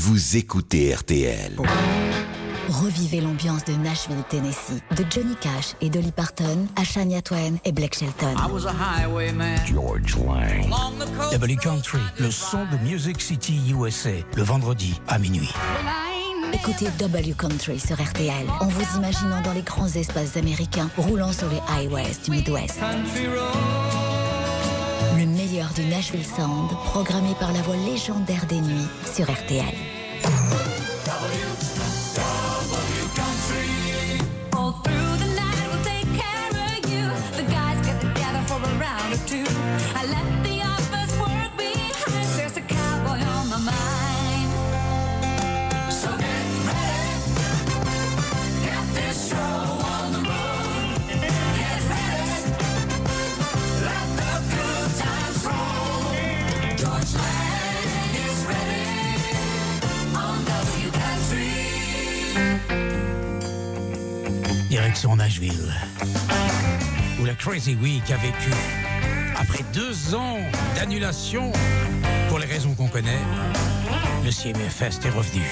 vous écoutez RTL. Revivez l'ambiance de Nashville, Tennessee, de Johnny Cash et Dolly Parton à Shania Twain et Blake Shelton. George Lang. W Country, le son de Music City USA, le vendredi à minuit. Écoutez W Country sur RTL en vous imaginant dans les grands espaces américains roulant sur les highways du Midwest. Le meilleur du Nashville Sound, programmé par la voix légendaire des nuits sur RTL. All Direction Nashville, où la Crazy Week a vécu. Après deux ans d'annulation, pour les raisons qu'on connaît, le CMA Fest est revenu.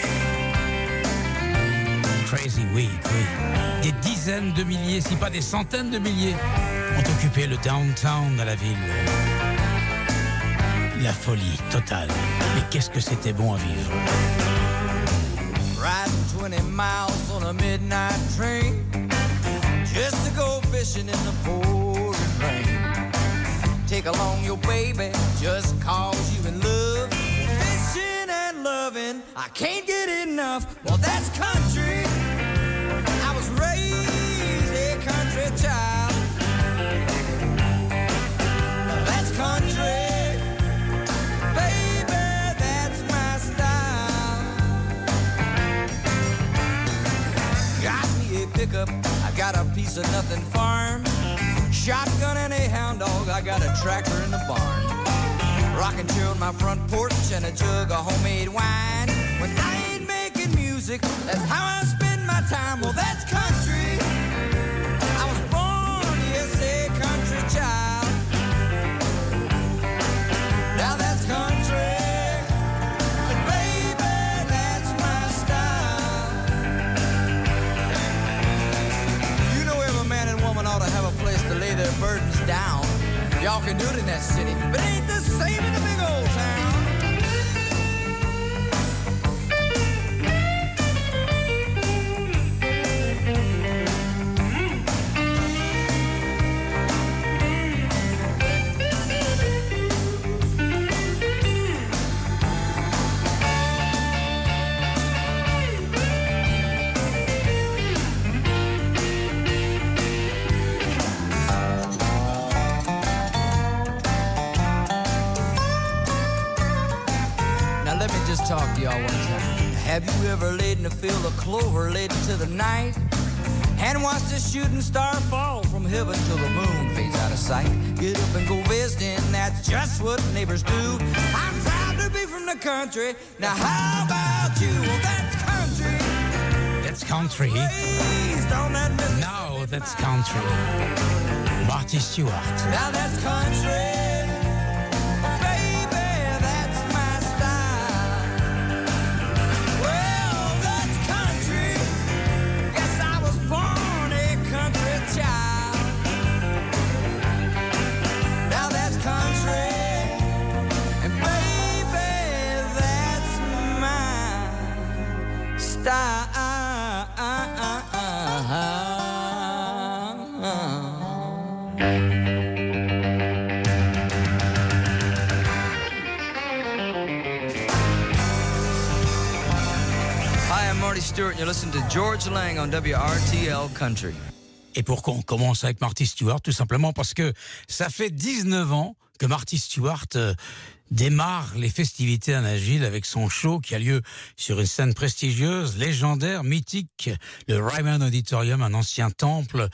Crazy Week, oui. Des dizaines de milliers, si pas des centaines de milliers, ont occupé le downtown de la ville. La folie totale. Mais qu'est-ce que c'était bon à vivre. Riding 20 miles on a midnight train just to go fishing in the pouring rain. Take along your baby just cause you in love. Fishing and loving, I can't get enough. Well, that's country. I was raised a country child. That's country. Baby, that's my style. Got me a pickup, got a piece of nothing farm. Shotgun and a hound dog, I got a tractor in the barn. Rocking chair on my front porch and a jug of homemade wine. When I ain't making music, that's how I spend my time. Well, that's country. Y'all can do it in that city, but ain't the same in the Have you ever laid in a field of clover late into the night? And watched a shooting star fall from heaven till the moon fades out of sight. Get up and go visiting, that's just what neighbors do. I'm proud to be from the country. Now how about you? Well, that's country. That's country. That that's country. Marty Stewart. Now that's country. You're to George Lang on WRTL Country. Et pourquoi on commence avec Marty Stewart Tout simplement parce que ça fait 19 ans que Marty Stewart euh, démarre les festivités à Nashville avec son show qui a lieu sur une scène prestigieuse, légendaire, mythique, le Ryman Auditorium, un ancien temple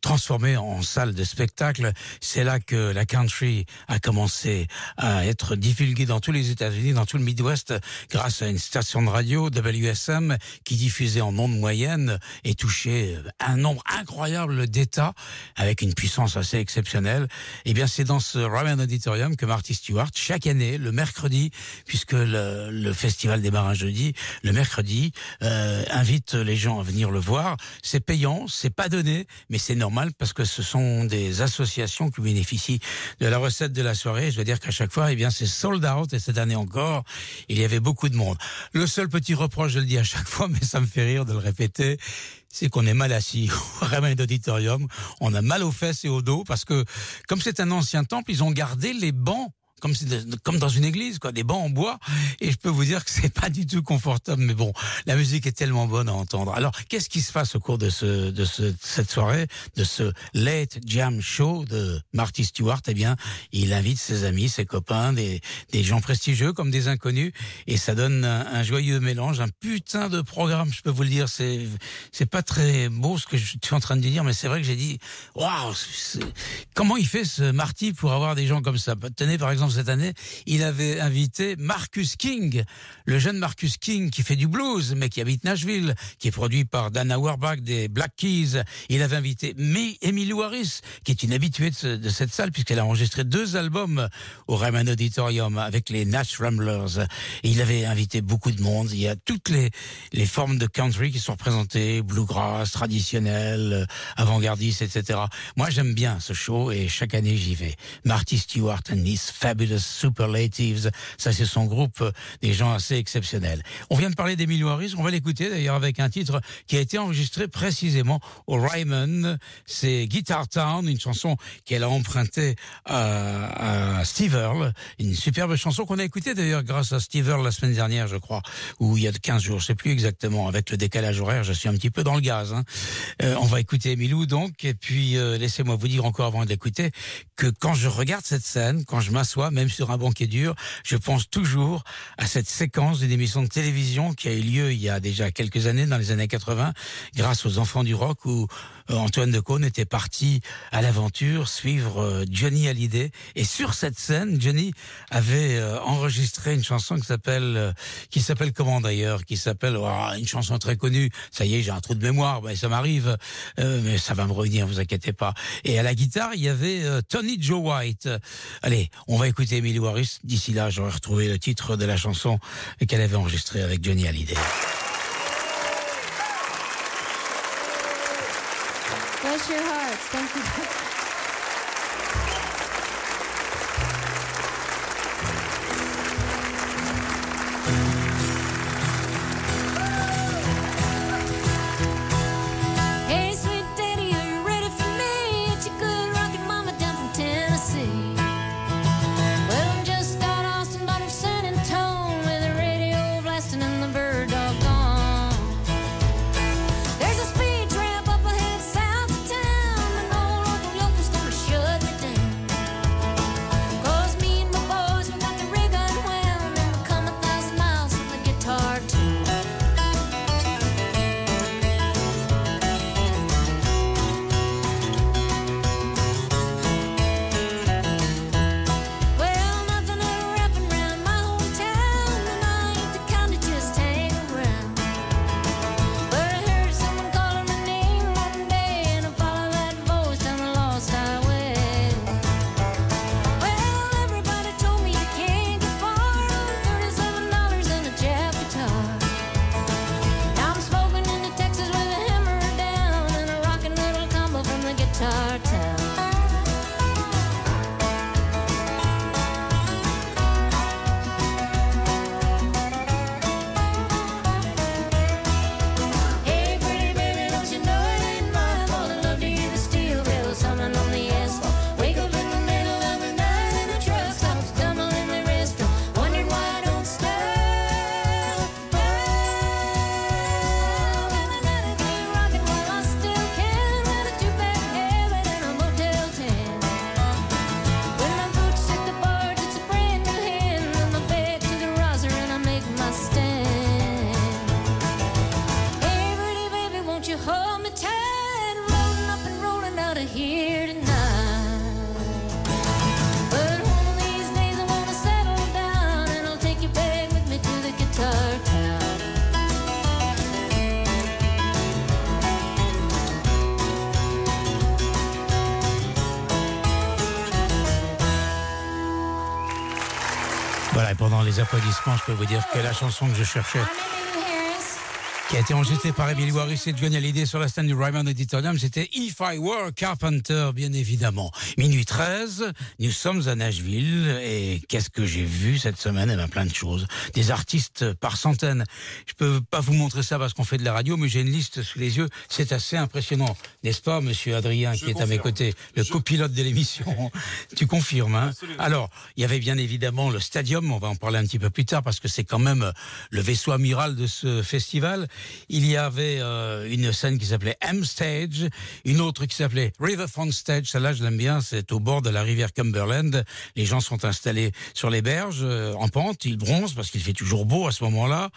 transformé en salle de spectacle. C'est là que la country a commencé à être divulguée dans tous les États-Unis, dans tout le Midwest, grâce à une station de radio, WSM, qui diffusait en ondes moyennes et touchait un nombre incroyable d'États avec une puissance assez exceptionnelle. Eh bien, c'est dans ce Ryman Auditorium que Marty Stewart, chaque année, le mercredi, puisque le, le festival démarre un jeudi, le mercredi euh, invite les gens à venir le voir. C'est payant, c'est pas donné, mais c'est normal parce que ce sont des associations qui bénéficient de la recette de la soirée. Je veux dire qu'à chaque fois, eh bien, c'est sold out et cette année encore, il y avait beaucoup de monde. Le seul petit reproche, je le dis à chaque fois, mais ça me fait rire de le répéter, c'est qu'on est mal assis au Ramen d'Auditorium. On a mal aux fesses et au dos parce que, comme c'est un ancien temple, ils ont gardé les bancs comme, comme dans une église, quoi, des bancs en bois. Et je peux vous dire que c'est pas du tout confortable. Mais bon, la musique est tellement bonne à entendre. Alors, qu'est-ce qui se passe au cours de ce, de ce, cette soirée, de ce late jam show de Marty Stewart? Eh bien, il invite ses amis, ses copains, des, des gens prestigieux comme des inconnus, et ça donne un, joyeux mélange, un putain de programme. Je peux vous le dire, c'est, c'est pas très beau ce que je suis en train de dire, mais c'est vrai que j'ai dit, waouh, comment il fait ce Marty pour avoir des gens comme ça? Tenez, par exemple cette année, il avait invité Marcus King, le jeune Marcus King qui fait du blues, mais qui habite Nashville, qui est produit par Dana Auerbach des Black Keys. Il avait invité Emily Harris, qui est une habituée de, cette salle, puisqu'elle a enregistré deux albums au Raymond Auditorium avec les Nash Ramblers. Il avait invité beaucoup de monde. Il y a toutes les, formes de country qui sont représentées, bluegrass, traditionnel, avant-gardiste, etc. Moi, j'aime bien ce show et chaque année, j'y vais. Marty Stewart and his Fabulous Superlatives. Ça, c'est son groupe des gens assez exceptionnels. On vient de parler d'Emilio Harris. On va l'écouter d'ailleurs avec un titre qui a été enregistré précisément au Ryman. C'est Guitar Town, une chanson qu'elle a empruntée à, à Steve Earle. Une superbe chanson qu'on a écoutée d'ailleurs grâce à Steve Earle la semaine dernière, je crois, ou il y a 15 jours, je sais plus exactement. Avec le décalage horaire, je suis un petit peu dans le gaz. Hein. Euh, on va écouter Emilou donc, et puis euh, laissez-moi vous dire encore avant de l'écouter que quand je regarde cette scène, quand je m'assois, même sur un banquet dur, je pense toujours à cette séquence d'une émission de télévision qui a eu lieu il y a déjà quelques années, dans les années 80, grâce aux Enfants du Rock, où Antoine de Caunes était parti à l'aventure suivre euh, Johnny Hallyday. Et sur cette scène, Johnny avait euh, enregistré une chanson qui s'appelle, qui s'appelle comment d'ailleurs, qui s'appelle oh, une chanson très connue. Ça y est, j'ai un trou de mémoire, ben, ça m'arrive, mais ça va me revenir, vous inquiétez pas. Et à la guitare, il y avait Tony Joe White. Allez, on va écouter Emily Warris. D'ici là, j'aurais retrouvé le titre de la chanson qu'elle avait enregistrée avec Johnny Hallyday. Your hearts. Thank you. Les applaudissements, je peux vous dire que la chanson que je cherchais. Qui a été enregistrée par Emily Warris et Johnny Hallyday sur la scène du Ryman Auditorium, c'était If I Were Carpenter, bien évidemment. Minuit 13, nous sommes à Nashville et qu'est-ce que j'ai vu cette semaine? Eh bien, plein de choses. Des artistes par centaines. Je peux pas vous montrer ça parce qu'on fait de la radio, mais j'ai une liste sous les yeux. C'est assez impressionnant, n'est-ce pas, monsieur Adrien, qui est à mes côtés, le copilote de l'émission Tu confirmes, hein? Alors, il y avait bien évidemment le Stadium, on va en parler un petit peu plus tard parce que c'est quand même le vaisseau amiral de ce festival. Il y avait euh, une scène qui s'appelait M Stage, une autre qui s'appelait Riverfront Stage. Celle-là, je l'aime bien, c'est au bord de la rivière Cumberland. Les gens sont installés sur les berges, euh, en pente, ils bronzent parce qu'il fait toujours beau à ce moment-là.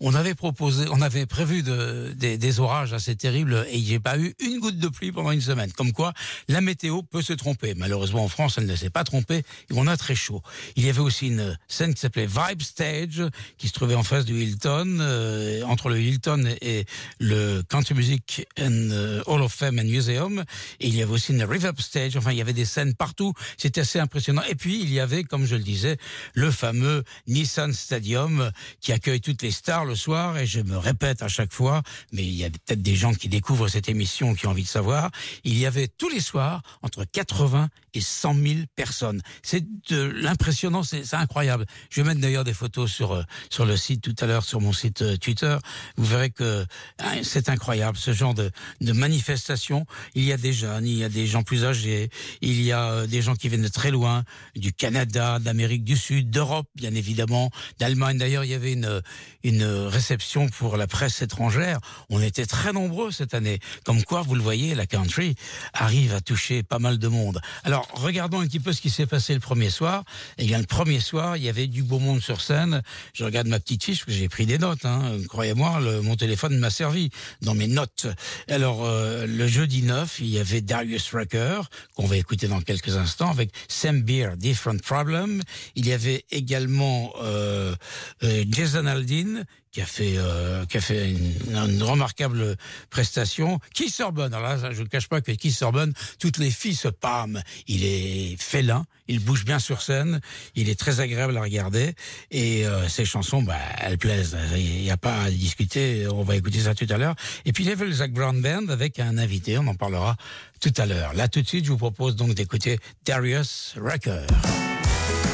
On avait proposé, on avait prévu de, des, des orages assez terribles et il n'y a pas eu une goutte de pluie pendant une semaine. Comme quoi, la météo peut se tromper. Malheureusement, en France, elle ne s'est pas trompée et on a très chaud. Il y avait aussi une scène qui s'appelait Vibe Stage, qui se trouvait en face du Hilton, euh, entre le Hilton et le Country Music and euh, Hall of Fame and Museum. Et il y avait aussi une Reverb Stage. Enfin, il y avait des scènes partout. C'était assez impressionnant. Et puis, il y avait, comme je le disais, le fameux Nissan Stadium qui accueille toutes les stars le soir. Et je me répète à chaque fois, mais il y a peut-être des gens qui découvrent cette émission qui ont envie de savoir. Il y avait tous les soirs entre 80 et 100 000 personnes. C'est de l'impressionnant, c'est incroyable. Je vais mettre d'ailleurs des photos sur euh, sur le site tout à l'heure, sur mon site euh, Twitter. Vous verrez que hein, c'est incroyable ce genre de, de manifestation. Il y a des jeunes, il y a des gens plus âgés, il y a euh, des gens qui viennent de très loin, du Canada, d'Amérique du Sud, d'Europe, bien évidemment, d'Allemagne. D'ailleurs, il y avait une une réception pour la presse étrangère. On était très nombreux cette année. Comme quoi, vous le voyez, la country arrive à toucher pas mal de monde. Alors, regardons un petit peu ce qui s'est passé le premier soir. Eh bien, le premier soir, il y avait du beau monde sur scène. Je regarde ma petite fiche, parce que j'ai pris des notes. Hein. Croyez-moi, mon téléphone m'a servi dans mes notes. Alors, euh, le jeudi 9, il y avait Darius Rucker, qu'on va écouter dans quelques instants, avec Sam Beer, Different Problem. Il y avait également euh, euh, Jason Aldean, qui a fait euh, qui a fait une, remarquable prestation. Keith Urban, alors là, je ne cache pas que Keith Urban, toutes les filles se pâment. Il est félin, il bouge bien sur scène, il est très agréable à regarder et euh, ses chansons, bah, elles plaisent. Il n'y a pas à discuter. On va écouter ça tout à l'heure. Et puis il Zach Brown Band avec un invité. On en parlera tout à l'heure. Là, tout de suite, je vous propose donc d'écouter Darius Rucker.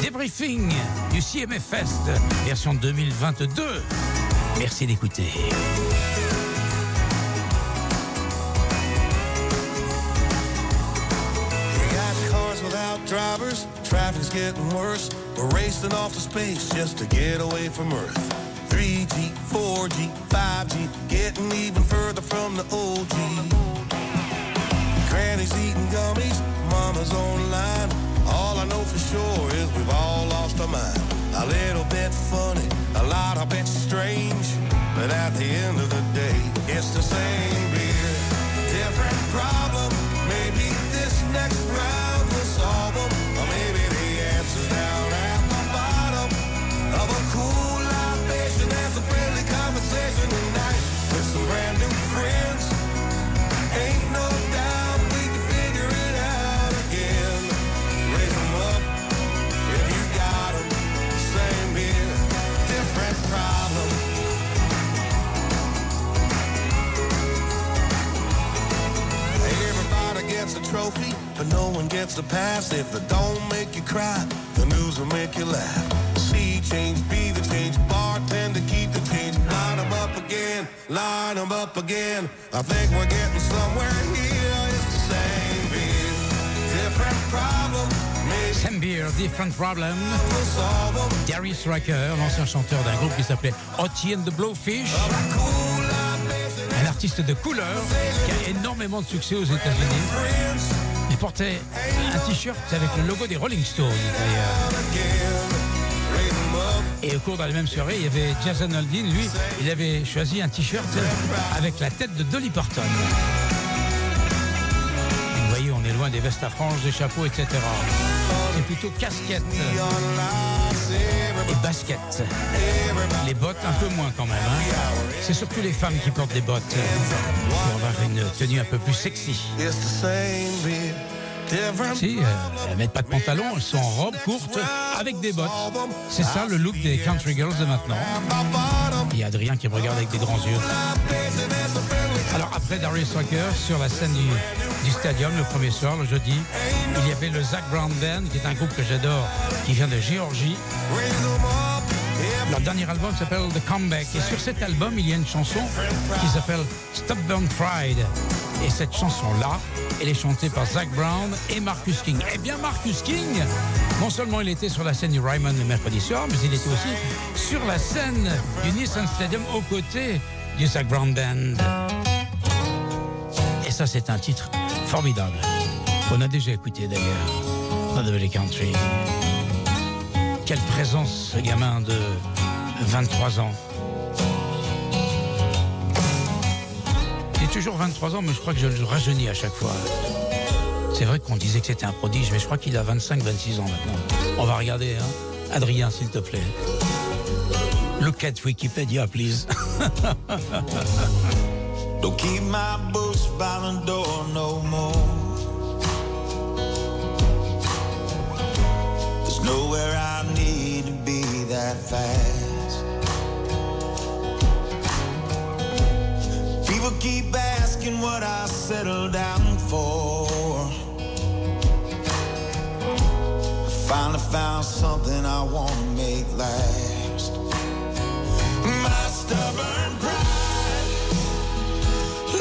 Débriefing du CMF Fest, version 2022. Merci d'écouter. Drivers, traffic's getting worse. We're racing off to space just to get away from Earth. 3G, 4G, 5G, getting even further from the OG. Granny's eating gummies, mama's online. All I know for sure is we've all lost our. A little bit funny, a lot of bit strange. But at the end of the day, it's the same beer. Different problem. Maybe this next round will solve them. Or maybe the answer's down at the bottom of a cool libation. There's a friendly conversation tonight with some brand new friends. Ain't no doubt gets a trophy, but no one gets a pass. If it don't make you cry, the news will make you laugh. See change, be the change, bartender, keep the change. Line 'em up again, line 'em up again. I think we're getting somewhere here. Maybe Sam Beer, Different Problem. Darius Rucker, l'ancien chanteur d'un groupe qui s'appelait Hottie and the Blowfish. Un artiste de couleur qui a énormément de succès aux États-Unis. Il portait un t-shirt avec le logo des Rolling Stones d'ailleurs. Et au cours de la même soirée, il y avait Jason Aldean. Lui, il avait choisi un t-shirt avec la tête de Dolly Parton. Vous voyez, on est loin des vestes à franges, des chapeaux, etc. Plutôt casquette et basket. Les bottes, un peu moins quand même. hein. C'est surtout les femmes qui portent des bottes pour avoir une tenue un peu plus sexy. Si, euh, elles mettent pas de pantalon, elles sont en robe courte avec des bottes. C'est ça le look des country girls de maintenant. Il y a Adrien qui me regarde avec des grands yeux. Alors après Darius Rucker, sur la scène du, du stadium le premier soir, le jeudi, il y avait le Zach Brown Band, qui est un groupe que j'adore, qui vient de Géorgie. Leur dernier album s'appelle The Comeback. Et sur cet album, il y a une chanson qui s'appelle Stubborn Pride. Et cette chanson-là, elle est chantée par Zach Brown et Marcus King. Eh bien, Marcus King, non seulement il était sur la scène du Ryman le mercredi soir, mais il était aussi sur la scène du Nissan Stadium aux côtés du Zach Brown Band. Ça, c'est un titre formidable. qu'on a déjà écouté d'ailleurs dans The Country. Quelle présence, ce gamin de 23 ans. J'ai toujours 23 ans, mais je crois que je le rajeunis à chaque fois. C'est vrai qu'on disait que c'était un prodige, mais je crois qu'il a 25, 26 ans maintenant. On va regarder, hein. Adrien, s'il te plaît. Look at Wikipedia, please. Don't keep my boots by the door no more. There's nowhere I need to be that fast. People keep asking what I settled down for. I finally found something I want to make last.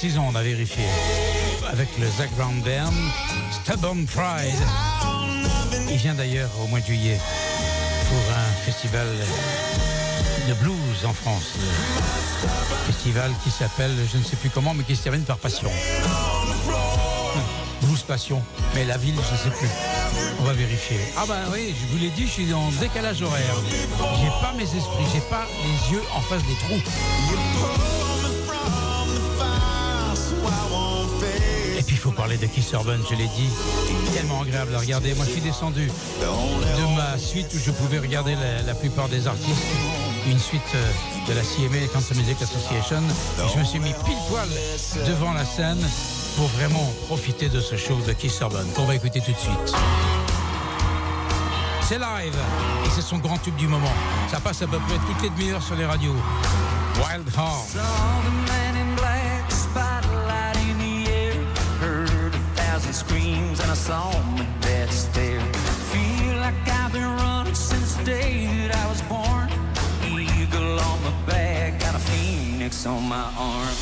King. 26 ans, on a vérifié. Avec le Zach Brown Band, Stubborn Pride. Il vient d'ailleurs au mois de juillet pour un festival de blues en France. Festival qui s'appelle, je ne sais plus comment, mais qui se termine par Passion. Blues Passion. Mais la ville, je ne sais plus. On va vérifier. Ah ben oui, je vous l'ai dit, je suis en décalage horaire. J'ai pas mes esprits, j'ai pas les yeux en face des trous. De Kiss Urban, je l'ai dit. Tellement agréable à regarder. Moi je suis descendu de ma suite où je pouvais regarder la, plupart des artistes. Une suite euh, de la CMA, Country Music Association. Je me suis mis pile poil devant la scène pour vraiment profiter de ce show de Kiss Urban qu'on va écouter tout de suite. C'est live et c'est son grand tube du moment. Ça passe à peu près toutes les demi-heures sur les radios. Wild Heart. Screams and I saw my dad stare. Feel like I've been running since the day that I was born. Eagle on my back, got a phoenix on my arm.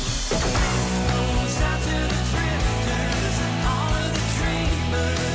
Goes out to the drifters and all of the dreamers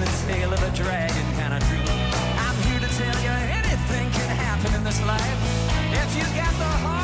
the tail of a dragon kind of dream. I'm here to tell you anything can happen in this life. If you got the heart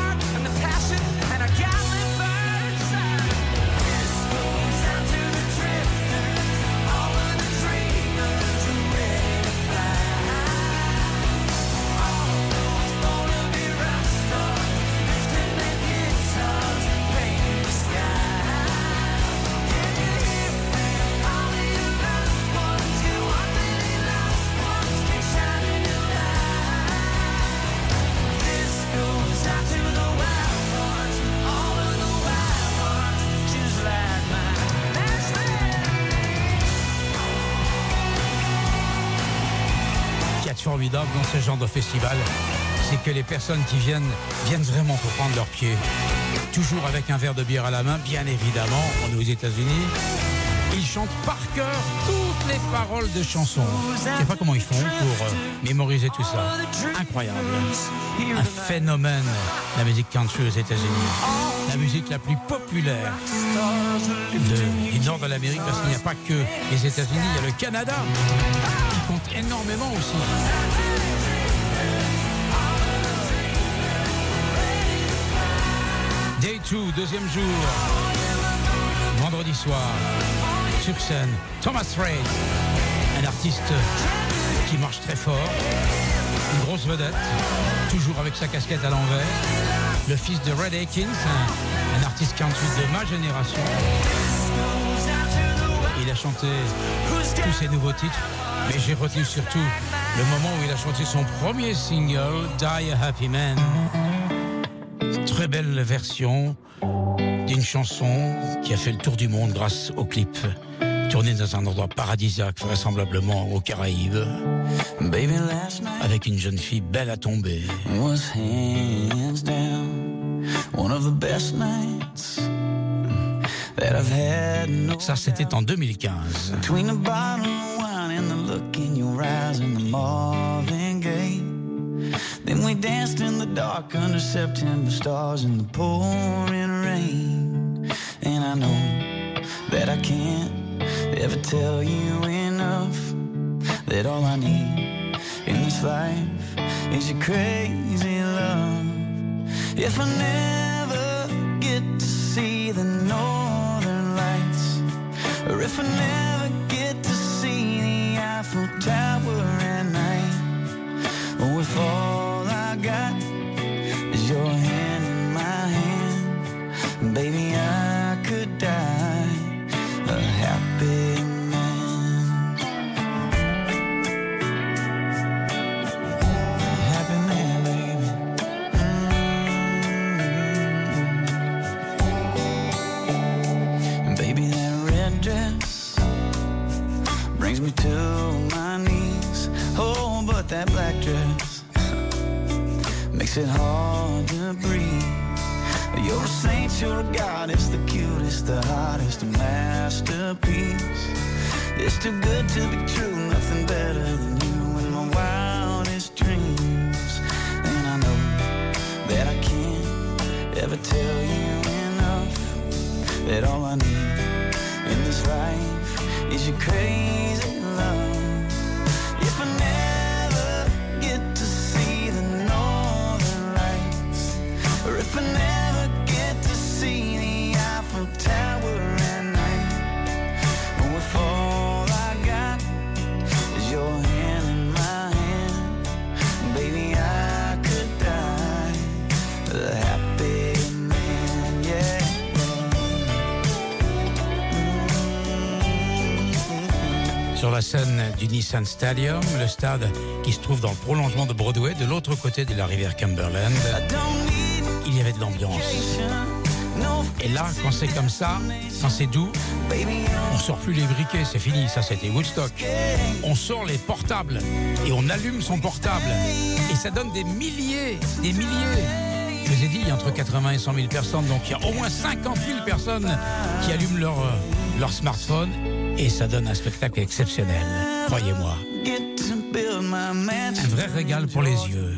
dans ce genre de festival, c'est que les personnes qui viennent viennent vraiment pour prendre leur pied. Toujours avec un verre de bière à la main, bien évidemment, on est aux États-Unis. Ils chantent par cœur toutes les paroles de chansons. Je sais pas comment ils font pour euh, mémoriser tout ça. Incroyable. Un phénomène, la musique country aux États-Unis. La musique la plus populaire du nord de l'Amérique, parce qu'il n'y a pas que les États-Unis, il y a le Canada énormément aussi. Day 2, deuxième jour, vendredi soir, sur scène, Thomas Reid, un artiste qui marche très fort, une grosse vedette, toujours avec sa casquette à l'envers, le fils de Red Akins, un, un artiste country de ma génération. Il a chanté tous ses nouveaux titres, mais j'ai retenu surtout le moment où il a chanté son premier single, Die a Happy Man. Très belle version d'une chanson qui a fait le tour du monde grâce au clip. Tourné dans un endroit paradisiaque, vraisemblablement aux Caraïbes, Baby, last night avec une jeune fille belle à tomber. Ça, c'était en 2015. Look in your eyes and the Marvin Gaye. Then we danced in the dark under September stars in the pouring rain. And I know that I can't ever tell you enough that all I need in this life is your crazy love. If I never get to see the northern lights, or if I never Eiffel Tower makes it hard to breathe. You're a saint, you're a the cutest, the hottest, masterpiece. It's too good to be true, nothing better than you in my wildest dreams. And I know that I can't ever tell you enough that all I need in this life is your crazy Du Nissan Stadium, le stade qui se trouve dans le prolongement de Broadway, de l'autre côté de la rivière Cumberland, il y avait de l'ambiance. Et là, quand c'est comme ça, quand c'est doux, on sort plus les briquets, c'est fini, ça c'était Woodstock. On sort les portables et on allume son portable. Et ça donne des milliers, des milliers. Je vous ai dit, il y a entre 80 et 100 000 personnes, donc il y a au moins 50 000 personnes qui allument leur, euh, leur smartphone et ça donne un spectacle exceptionnel, croyez-moi. Un vrai régal pour les yeux.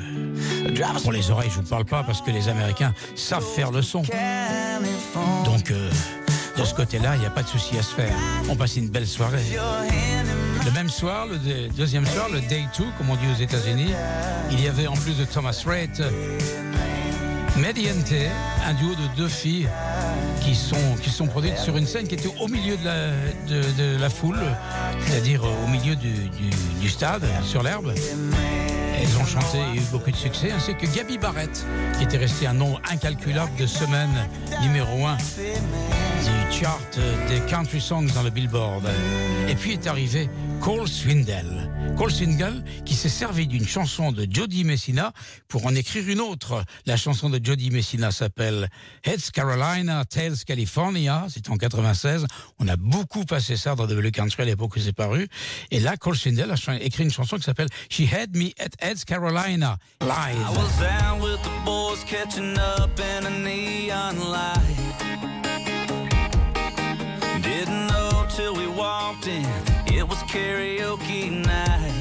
Pour les oreilles, je vous parle pas parce que les Américains savent faire le son. Donc, euh, de ce côté-là, il n'y a pas de souci à se faire. On passe une belle soirée. Le même soir, le deux- deuxième soir, le day 2, comme on dit aux États-Unis, il y avait en plus de Thomas Rhett, Mediante, un duo de deux filles qui sont, qui sont produites sur une scène qui était au milieu de la, de, la foule, c'est-à-dire euh, au milieu du, du- stade, sur l'herbe. Elles ont chanté et eu beaucoup de succès, ainsi que Gabi Barrett, qui était resté un nombre incalculable de semaines numéro un du chart des country songs dans le Billboard. Et puis est arrivé Cole Swindell. Cole Swindell qui s'est servi d'une chanson de Jody Messina pour en écrire une autre. La chanson de Jody Messina s'appelle Heads Carolina, Tales California. C'est en 96. On a beaucoup passé ça dans le country à l'époque où c'est paru. Et là, Cole Swindell a écrit une chanson qui s'appelle She Had Me at Heads Carolina I live. was out with the boys catching up in a neon light. It was karaoke night.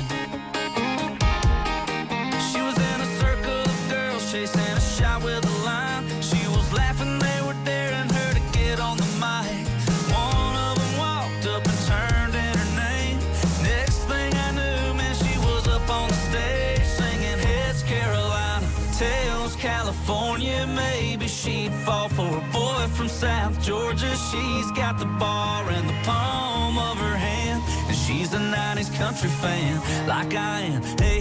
She was in a circle of girls chasing a shot with a line. She was laughing, they were daring her to get on the mic. One of them walked up and turned in her name. Next thing I knew, man, she was up on the stage singing Heads Carolina, Tails California. Maybe she'd fall for a boy from South Georgia. She's got the bar and the palm a 90s country fan like I am. Hey,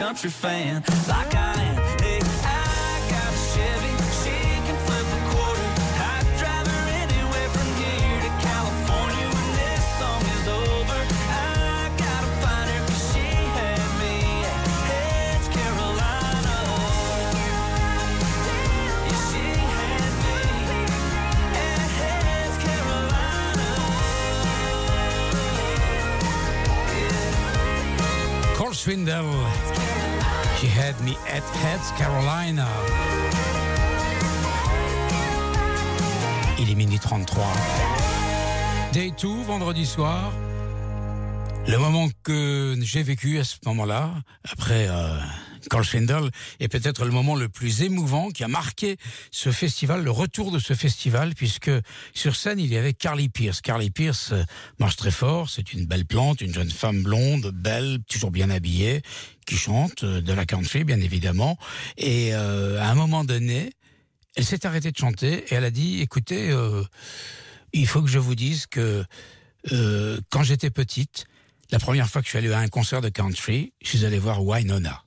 country fan, like I am. Hey, I got a Chevy, she can flip a quarter. I'd drive her anywhere from here to California when this song is over. I gotta find her 'cause she had me at Heads Carolina. Yeah, she had me at Heads Carolina. Cole Swindell. Me at Heads Carolina. Il est minuit 33. Day 2, vendredi soir. Le moment que j'ai vécu à ce moment-là, après euh, Carl Schendel est peut-être le moment le plus émouvant qui a marqué ce festival, le retour de ce festival, puisque sur scène il y avait Carly Pierce. Carly Pierce euh, marche très fort, c'est une belle plante, une jeune femme blonde, belle, toujours bien habillée, qui chante euh, de la country bien évidemment. Et euh, à un moment donné, elle s'est arrêtée de chanter et elle a dit "Écoutez, il faut que je vous dise que quand j'étais petite, la première fois que je suis allé à un concert de country, je suis allé voir Wynonna.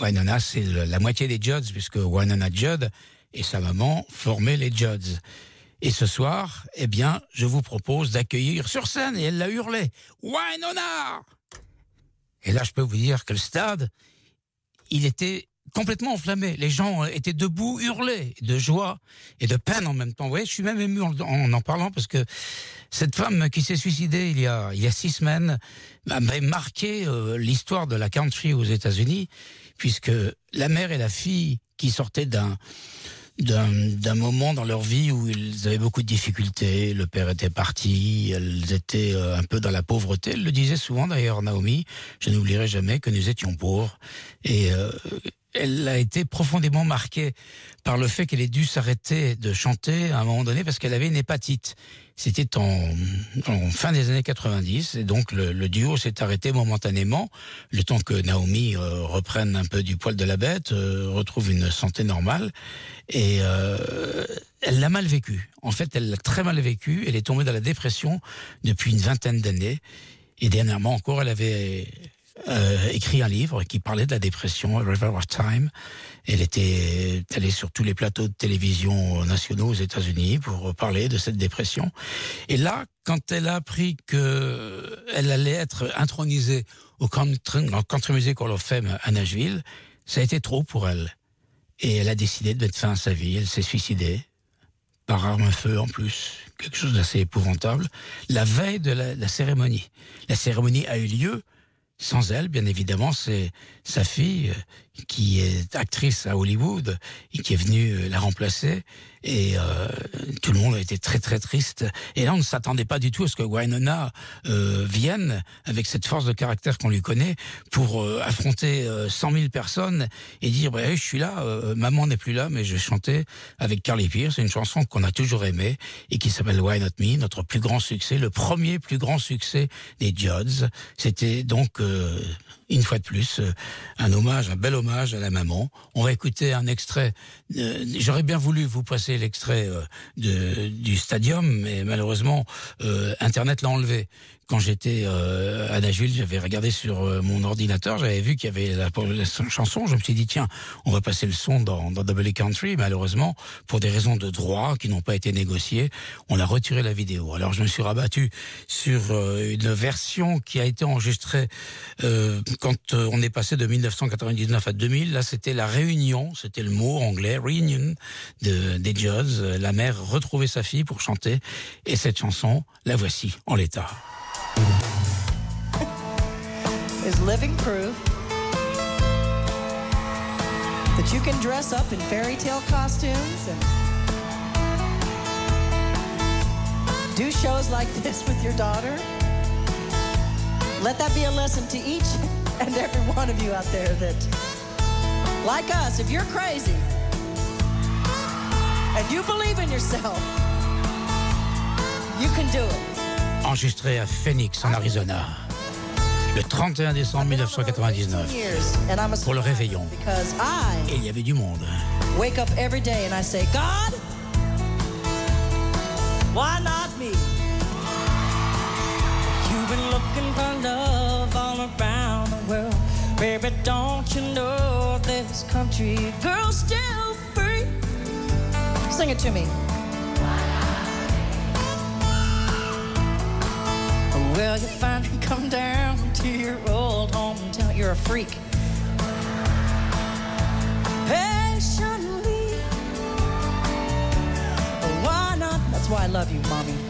Wynonna, c'est la moitié des Judds, puisque Wynonna Judd et sa maman formaient les Judds. Et ce soir, eh bien, je vous propose d'accueillir sur scène, et elle l'a hurlé, Wynonna Et là, je peux vous dire que le stade, il était complètement enflammé. Les gens euh, étaient debout, hurlaient de joie et de peine en même temps. Vous voyez, je suis même ému en en, parlant parce que cette femme qui s'est suicidée il y a, il y a six semaines m'a marqué euh, l'histoire de la country aux États-Unis, puisque la mère et la fille qui sortaient d'un d'un moment dans leur vie où ils avaient beaucoup de difficultés. Le père était parti, elles étaient euh, un peu dans la pauvreté. Elle le disait souvent d'ailleurs, Naomi. Je n'oublierai jamais que nous étions pauvres. Et elle a été profondément marquée par le fait qu'elle ait dû s'arrêter de chanter à un moment donné parce qu'elle avait une hépatite. C'était en, fin des années 90 et donc le, le duo s'est arrêté momentanément, le temps que Naomi euh, reprenne un peu du poil de la bête, euh, retrouve une santé normale et euh, elle l'a mal vécu. En fait, elle l'a très mal vécu. Elle est tombée dans la dépression depuis une vingtaine d'années et dernièrement encore, elle avait euh, écrit un livre qui parlait de la dépression, A River of Time. Elle était allée sur tous les plateaux de télévision nationaux aux États-Unis pour parler de cette dépression. Et là, quand elle a appris que elle allait être intronisée au Country, au Music Hall of Fame à Nashville, ça a été trop pour elle. Et elle a décidé de mettre fin à sa vie. Elle s'est suicidée par arme à feu en plus, quelque chose d'assez épouvantable, la veille de la cérémonie. La cérémonie a eu lieu sans elle, bien évidemment, c'est sa fille euh, qui est actrice à Hollywood et qui est venue euh, la remplacer. Et euh, tout le monde a été très très triste. Et là, on ne s'attendait pas du tout à ce que Wynonna euh, vienne avec cette force de caractère qu'on lui connaît pour euh, affronter euh, 100 000 personnes et dire bah, je suis là, euh, maman n'est plus là, mais je chanter avec Carly Pierce. Une chanson qu'on a toujours aimée et qui s'appelle Why Not Me, notre plus grand succès, le premier plus grand succès des Judds. C'était donc euh, une fois de plus euh, un hommage, un bel hommage à la maman. On va écouter un extrait. euh, J'aurais bien voulu vous passer l'extrait euh, du stadium, mais malheureusement Internet l'a enlevé. Quand j'étais euh, à Nashville, j'avais regardé sur euh, mon ordinateur, j'avais vu qu'il y avait la, chanson. Je me suis dit tiens, on va passer le son dans, dans Double Country. Malheureusement, pour des raisons de droit qui n'ont pas été négociées, on a retiré la vidéo. Alors je me suis rabattu sur euh, une version qui a été enregistrée euh, quand euh, on est passé de 1999 à 2000. Là, c'était la réunion, c'était le mot anglais, reunion de, des Judds. La mère retrouvait sa fille pour chanter, et cette chanson, la voici en l'état. is living proof that you can dress up in fairy tale costumes and do shows like this with your daughter. Let that be a lesson to each and every one of you out there that, like us, if you're crazy and you believe in yourself, you can do it. Enregistré à Phoenix, en Arizona, le 31 décembre 1999, And I'm a pour le réveillon. because I Et il y avait du monde. wake up every day and I say, God, why not me? You've been looking for love all around the world. Baby, don't you know this country girl's still free? Sing it to me. Well, you finally come down to your old hometown. You're a freak. Patiently. Oh, why not? That's why I love you, mommy.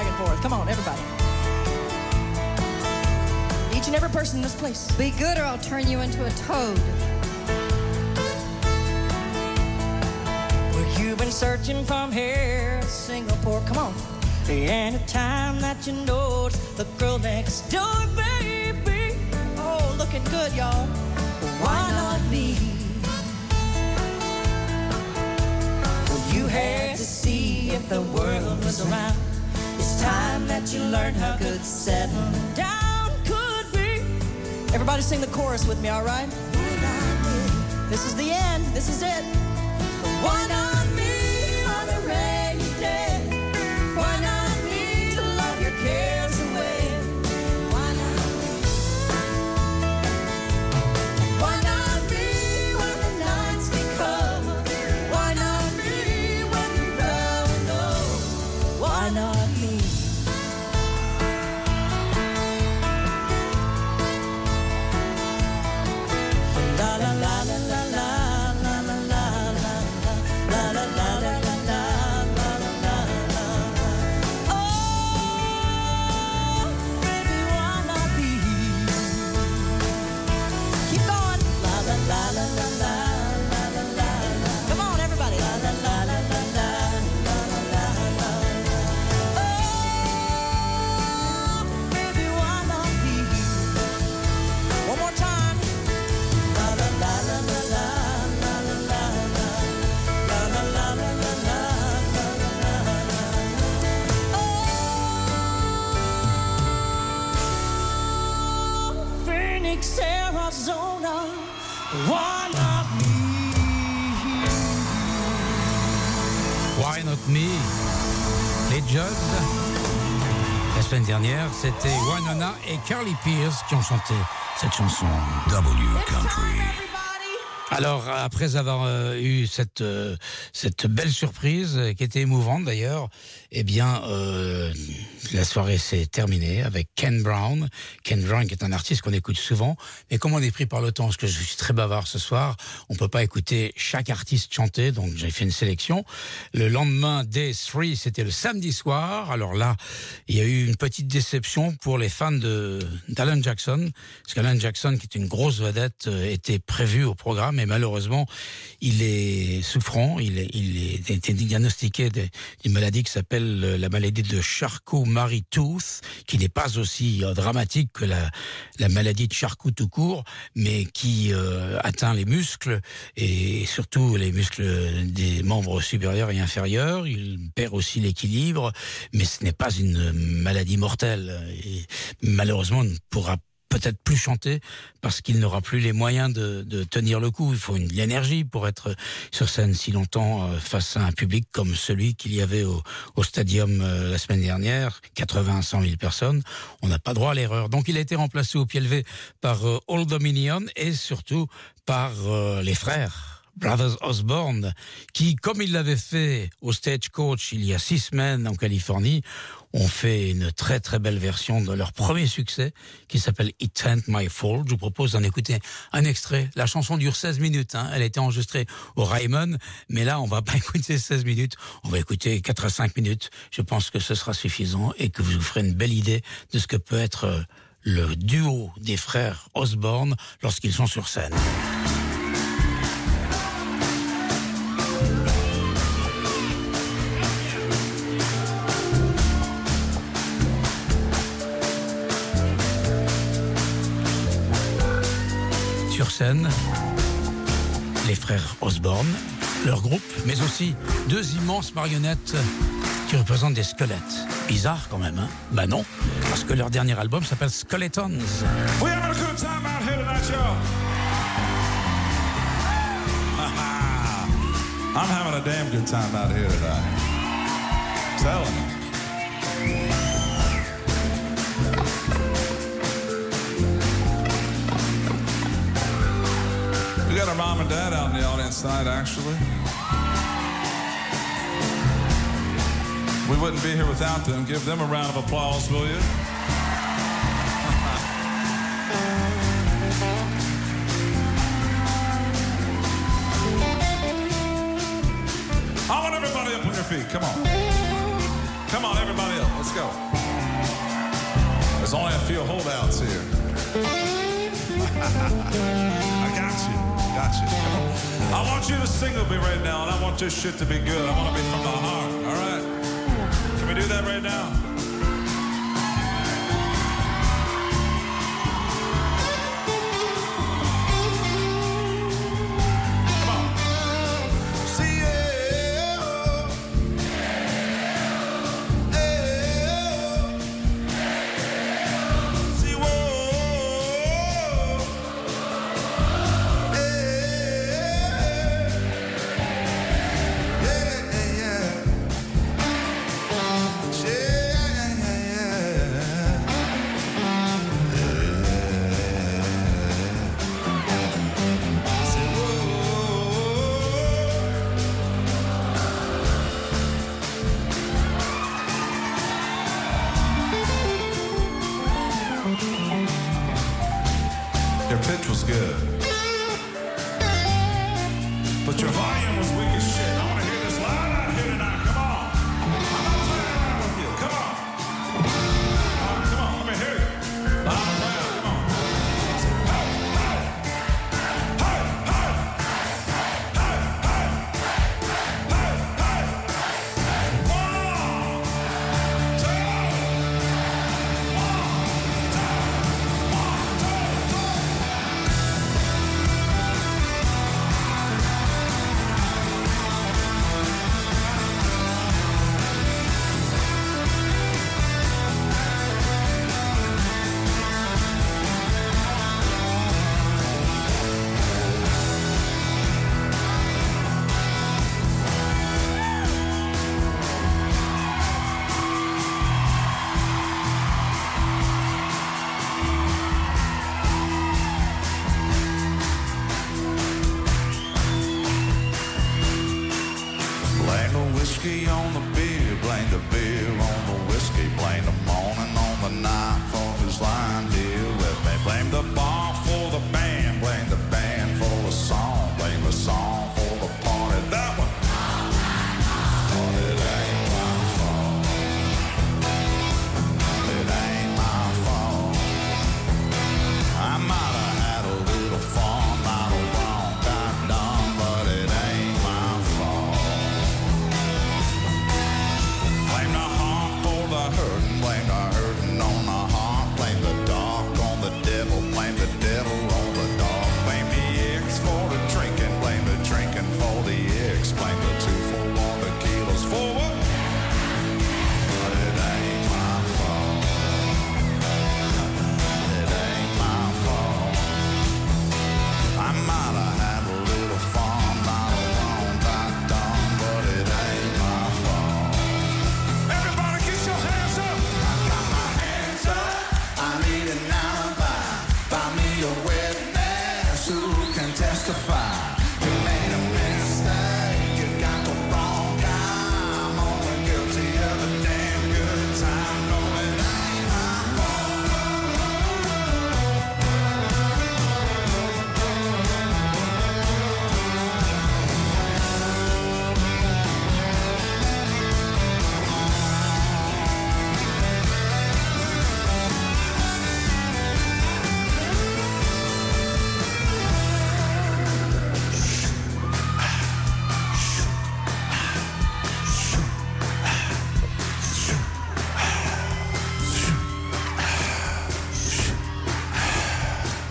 Back and forth. Come on, everybody. Each and every person in this place. Be good or I'll turn you into a toad. Well, you've been searching from here to Singapore. Come on. The anytime that you notice the girl next door, baby. Oh, looking good, y'all. Why not me? Well, you had to see if the world was around. Time that you learn how good settling down could be. Everybody sing the chorus with me, all right? This is the end. This is it. Why Me Les Judds. La semaine dernière, c'était Winona et Carly Pierce qui ont chanté cette chanson. W Country. Alors, après avoir euh, eu cette, euh, cette belle surprise, euh, qui était émouvante d'ailleurs, eh bien, euh, la soirée s'est terminée avec Ken Brown. Ken Brown, qui est un artiste qu'on écoute souvent, mais comme on est pris par le temps, parce que je suis très bavard ce soir, on peut pas écouter chaque artiste chanter, donc j'ai fait une sélection. Le lendemain, Day 3, c'était le samedi soir. Alors là, il y a eu une petite déception pour les fans d'Alan Jackson, parce qu'Alan Jackson, qui est une grosse vedette, était prévu au programme, malheureusement, il est souffrant, il est, a été diagnostiqué d'une maladie qui s'appelle euh, la maladie de Charcot-Marie-Tooth, qui n'est pas aussi euh, dramatique que la, la maladie de Charcot tout court, mais qui euh, atteint les muscles et surtout les muscles des membres supérieurs et inférieurs. Il perd aussi l'équilibre, mais ce n'est pas une maladie mortelle. Et malheureusement, il ne pourra peut-être plus chanter parce qu'il n'aura plus les moyens de, de tenir le coup. Il faut une de l'énergie pour être sur scène si longtemps euh, face à un public comme celui qu'il y avait au, au stadium euh, la semaine dernière, 80 à 100 000 personnes. On n'a pas droit à l'erreur. Donc il a été remplacé au pied levé par euh, Old Dominion et surtout par euh, les frères. Brothers Osborne, qui, comme il l'avait fait au Stagecoach il y a six semaines en Californie, ont fait une très très belle version de leur premier succès qui s'appelle It Ain't My Fault. Je vous propose d'en écouter un extrait. La chanson dure 16 minutes. Hein. Elle a été enregistrée au Raymond, mais là on va pas écouter 16 minutes. On va écouter 4 à 5 minutes. Je pense que ce sera suffisant et que vous vous ferez une belle idée de ce que peut être euh, le duo des frères Osborne lorsqu'ils sont sur scène. Les frères Osborne, leur groupe, mais aussi deux immenses marionnettes qui représentent des squelettes. Bizarre quand même, hein Bah non, parce que leur dernier album s'appelle Skeletons. mom and dad out in the audience tonight, actually. We wouldn't be here without them. Give them a round of applause, will you? I want everybody up on your feet. Come on. Come on, everybody up. Let's go. There's only a few holdouts here. I got. I want you to sing with me right now, and I want this shit to be good. I want to be from the heart. All right? Can we do that right now?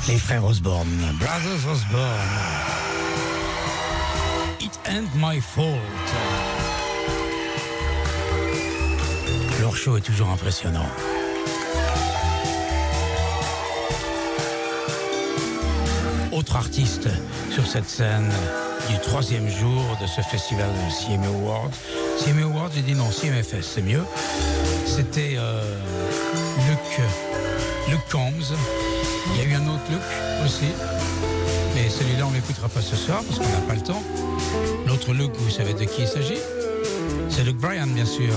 Les frères Osborne, Brothers Osborne. It ain't my fault. Leur show est toujours impressionnant. Autre artiste sur cette scène du troisième jour de ce festival CMA Awards. CMA Awards, j'ai dit non, CMFS, c'est mieux. C'était euh, Luc, Luc Combs. Il y a eu un autre Luc aussi. Mais celui-là, on ne l'écoutera pas ce soir parce qu'on n'a pas le temps. L'autre Luc, vous savez de qui il s'agit C'est Luke Bryan, bien sûr.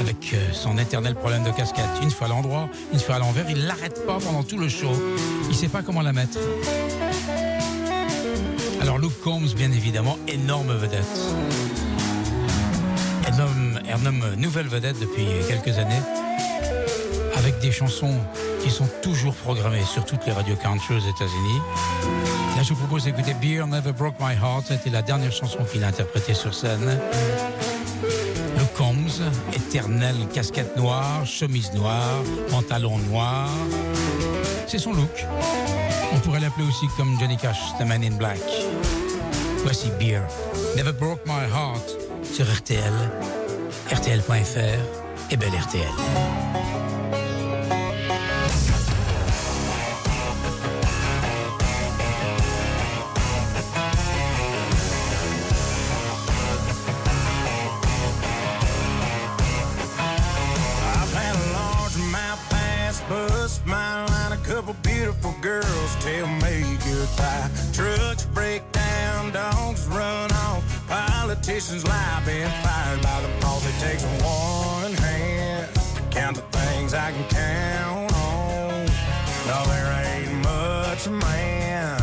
Avec euh, son éternel problème de casquette. Une fois à l'endroit, une fois à l'envers, il l'arrête pas pendant tout le show. Il ne sait pas comment la mettre. Alors Luke Combs, bien évidemment, énorme vedette. Énorme, nomme nouvelle vedette depuis quelques années, avec des chansons qui sont toujours programmées sur toutes les radios country aux États-Unis. Là, je vous propose d'écouter Beer Never Broke My Heart. C'était la dernière chanson qu'il a interprétée sur scène. Le Combs, éternelle casquette noire, chemise noire, pantalon noir. C'est son look. On pourrait l'appeler aussi comme Johnny Cash, The Man in Black. Voici Beer. Never Broke My Heart sur RTL, RTL.fr et belle RTL. Bust my line, a couple beautiful girls tell me goodbye. Trucks break down, dogs run off, politicians lie, been fired by the boss. It takes one hand to count the things I can count on. No, there ain't much man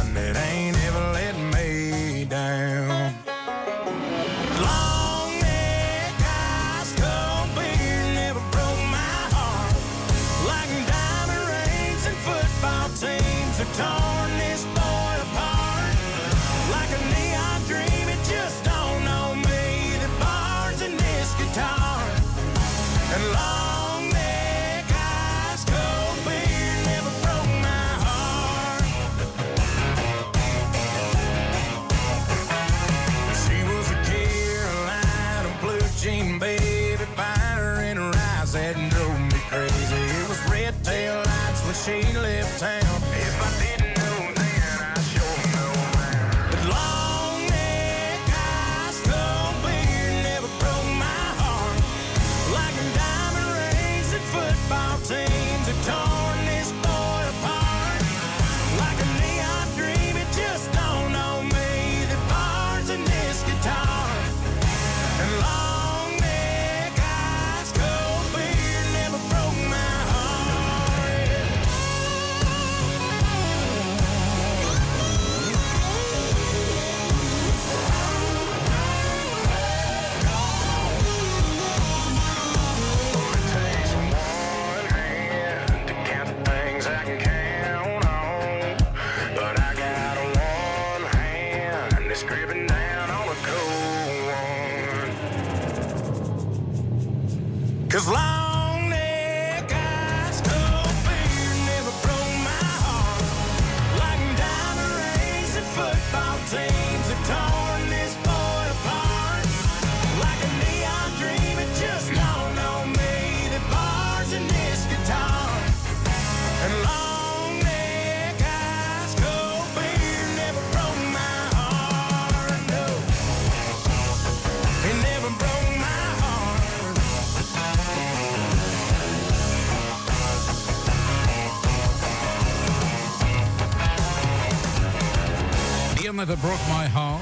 Beer Never Broke My Heart.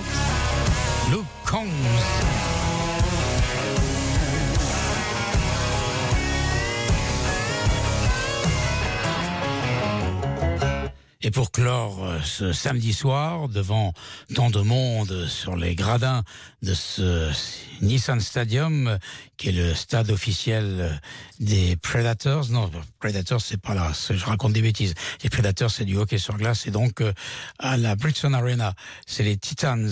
Luke Combs. Et pour clore euh, ce samedi soir, devant tant de monde sur les gradins de ce Nissan Stadium, qui est le stade officiel euh, des Predators. Non, Predators, c'est pas là, c'est- je raconte des bêtises. Les Predators, c'est du hockey sur glace, et donc euh, à la Bridgestone Arena, c'est les Titans.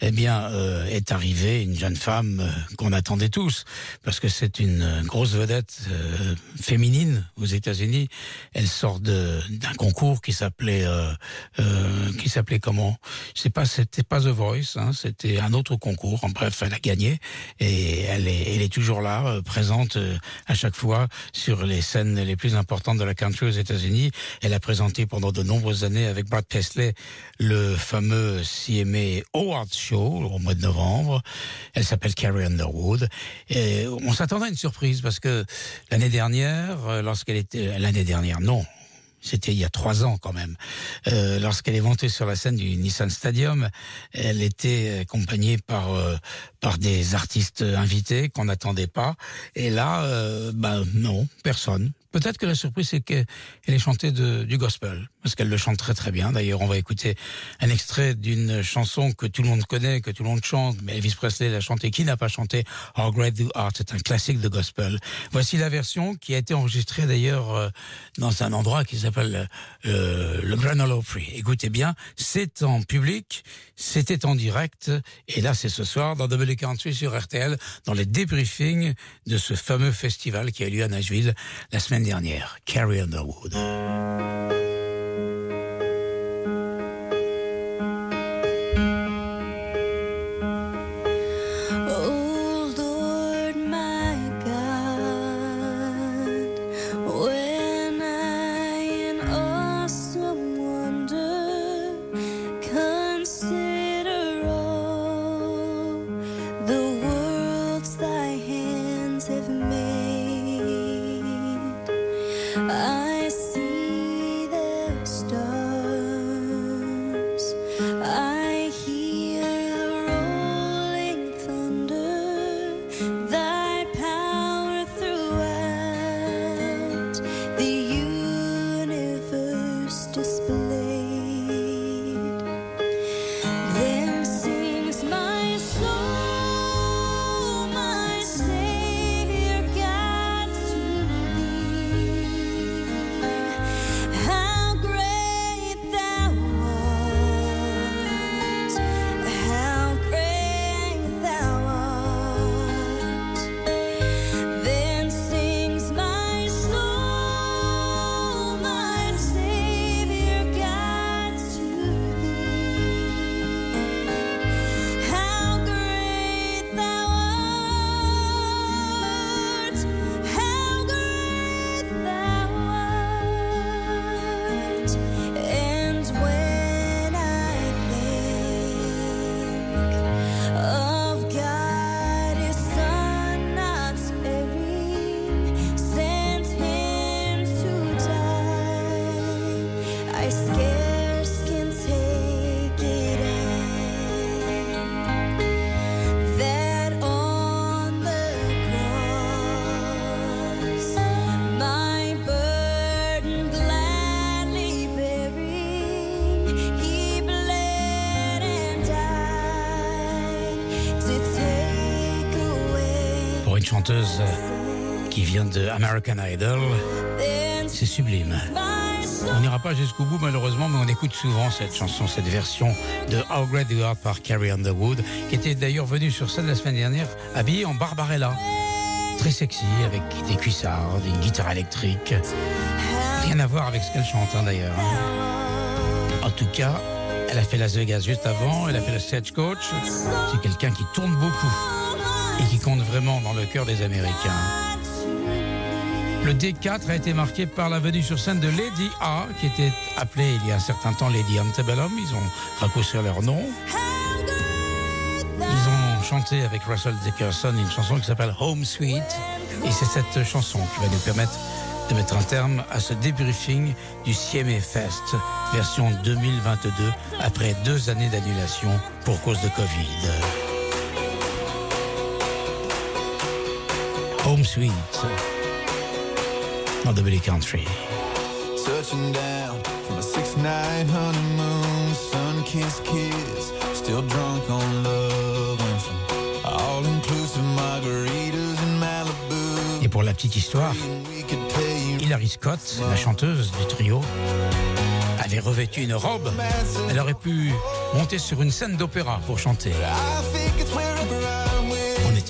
Eh bien, euh, est arrivée une jeune femme qu'on attendait tous, parce que c'est une grosse vedette féminine aux États-Unis. Elle sort d'un concours qui s'appelait qui s'appelait comment? Sais pas, c'était pas The Voice, hein, c'était un autre concours. En bref, elle a gagné et elle est toujours là, euh, présente euh, à chaque fois sur les scènes les plus importantes de la country aux États-Unis. Elle a présenté pendant de nombreuses années avec Brad Paisley le fameux CMA Awards Show au mois de novembre. Elle s'appelle Carrie Underwood. Et on s'attendait à une surprise parce que l'année dernière, euh, lorsqu'elle était l'année dernière, non. C'était il y a trois ans quand même. Euh, Lorsqu'elle est montée sur la scène du Nissan Stadium, elle était accompagnée par euh, par des artistes invités qu'on n'attendait pas. Et là, euh, bah non, personne. Peut-être que la surprise c'est qu'elle ait chanté de, du gospel. Parce qu'elle le chante très très bien. D'ailleurs, on va écouter un extrait d'une chanson que tout le monde connaît, que tout le monde chante, mais Elvis Presley l'a chanté. Qui n'a pas chanté How Great Thou Art C'est un classique de gospel. Voici la version qui a été enregistrée d'ailleurs euh, dans un endroit qui s'appelle euh, le Grand Ole Opry. Écoutez bien, c'est en public, c'était en direct, et là c'est ce soir dans Double Country sur RTL, dans les débriefings de ce fameux festival qui a eu lieu à Nashville la semaine dernière, Carrie Underwood. this. Qui vient de American Idol, c'est sublime. On n'ira pas jusqu'au bout malheureusement, mais on écoute souvent cette chanson, cette version de How Great You Are par Carrie Underwood, qui était d'ailleurs venue sur scène la semaine dernière, habillée en Barbarella. Très sexy, avec des cuissards, une guitare électrique. Rien à voir avec ce qu'elle chante hein, d'ailleurs. hein. En tout cas, elle a fait Las Vegas juste avant, elle a fait le Stagecoach. C'est quelqu'un qui tourne beaucoup et qui compte vraiment dans le cœur des Américains. Le D4 a été marqué par la venue sur scène de Lady A, qui était appelée il y a un certain temps Lady Antebellum. Ils ont raccourci leur nom. Ils ont chanté avec Russell Dickerson une chanson qui s'appelle Home Sweet. Et c'est cette chanson qui va nous permettre de mettre un terme à ce débriefing du CMA Fest version 2022 après deux années d'annulation pour cause de Covid. Home Sweet dans Double Country. Touching down from a six night honeymoon, sun kissed kiss, still drunk on love, from all inclusive margaritas in Malibu. Et pour la petite histoire, Hilary Scott, la chanteuse du trio, avait revêtu une robe. Elle aurait pu monter sur une scène d'opéra pour chanter.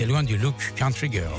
Loin du look country girl.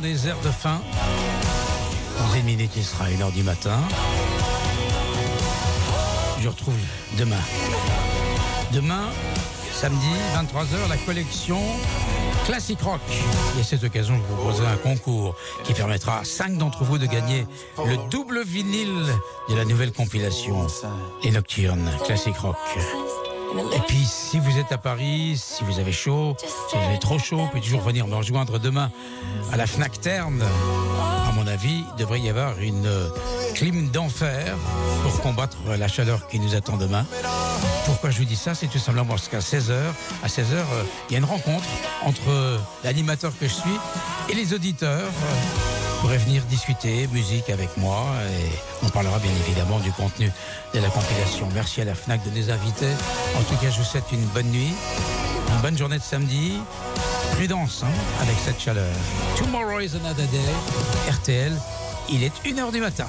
Des airs de fin. Dans une minute, il sera 1h du matin. Je retrouve demain. Demain, samedi, 23h, la collection Classic Rock. Et à cette occasion, je vous proposerai un concours qui permettra à 5 d'entre vous de gagner le double vinyle de la nouvelle compilation Les Nocturnes Classic Rock. Et puis, si vous êtes à Paris, si vous avez chaud, si vous avez trop chaud, vous pouvez toujours venir me rejoindre demain à la Fnac Terne. À mon avis, il devrait y avoir une euh, clim d'enfer pour combattre la chaleur qui nous attend demain. Pourquoi je vous dis ça? C'est tout simplement parce qu'à 16h, à 16h, euh, il y a une rencontre entre euh, l'animateur que je suis et les auditeurs. euh, pourraient venir discuter musique avec moi parlera bien évidemment du contenu de la compilation. Merci à la FNAC de nous inviter. En tout cas, je vous souhaite une bonne nuit, une bonne journée de samedi. Prudence hein, avec cette chaleur. Tomorrow is another day. RTL, il est 1h du matin.